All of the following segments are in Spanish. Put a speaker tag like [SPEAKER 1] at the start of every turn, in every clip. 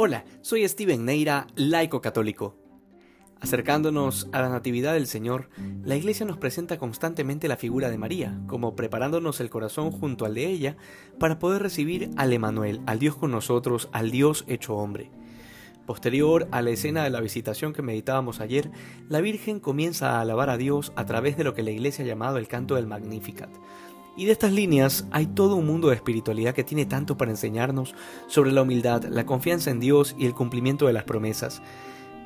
[SPEAKER 1] Hola, soy Steven Neira, laico católico. Acercándonos a la Natividad del Señor, la Iglesia nos presenta constantemente la figura de María, como preparándonos el corazón junto al de ella para poder recibir al Emanuel, al Dios con nosotros, al Dios hecho hombre. Posterior a la escena de la visitación que meditábamos ayer, la Virgen comienza a alabar a Dios a través de lo que la Iglesia ha llamado el canto del Magnificat, y de estas líneas hay todo un mundo de espiritualidad que tiene tanto para enseñarnos sobre la humildad, la confianza en Dios y el cumplimiento de las promesas.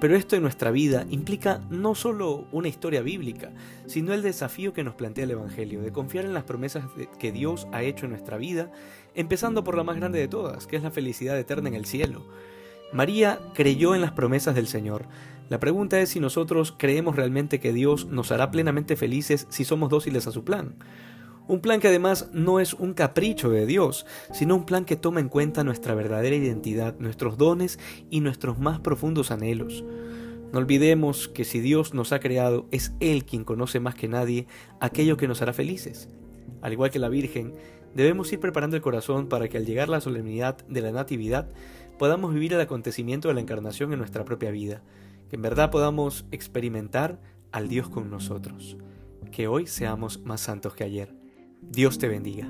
[SPEAKER 1] Pero esto en nuestra vida implica no solo una historia bíblica, sino el desafío que nos plantea el Evangelio, de confiar en las promesas que Dios ha hecho en nuestra vida, empezando por la más grande de todas, que es la felicidad eterna en el cielo. María creyó en las promesas del Señor. La pregunta es si nosotros creemos realmente que Dios nos hará plenamente felices si somos dóciles a su plan. Un plan que además no es un capricho de Dios, sino un plan que toma en cuenta nuestra verdadera identidad, nuestros dones y nuestros más profundos anhelos. No olvidemos que si Dios nos ha creado, es Él quien conoce más que nadie aquello que nos hará felices. Al igual que la Virgen, debemos ir preparando el corazón para que al llegar la solemnidad de la Natividad podamos vivir el acontecimiento de la Encarnación en nuestra propia vida, que en verdad podamos experimentar al Dios con nosotros. Que hoy seamos más santos que ayer. Dios te bendiga.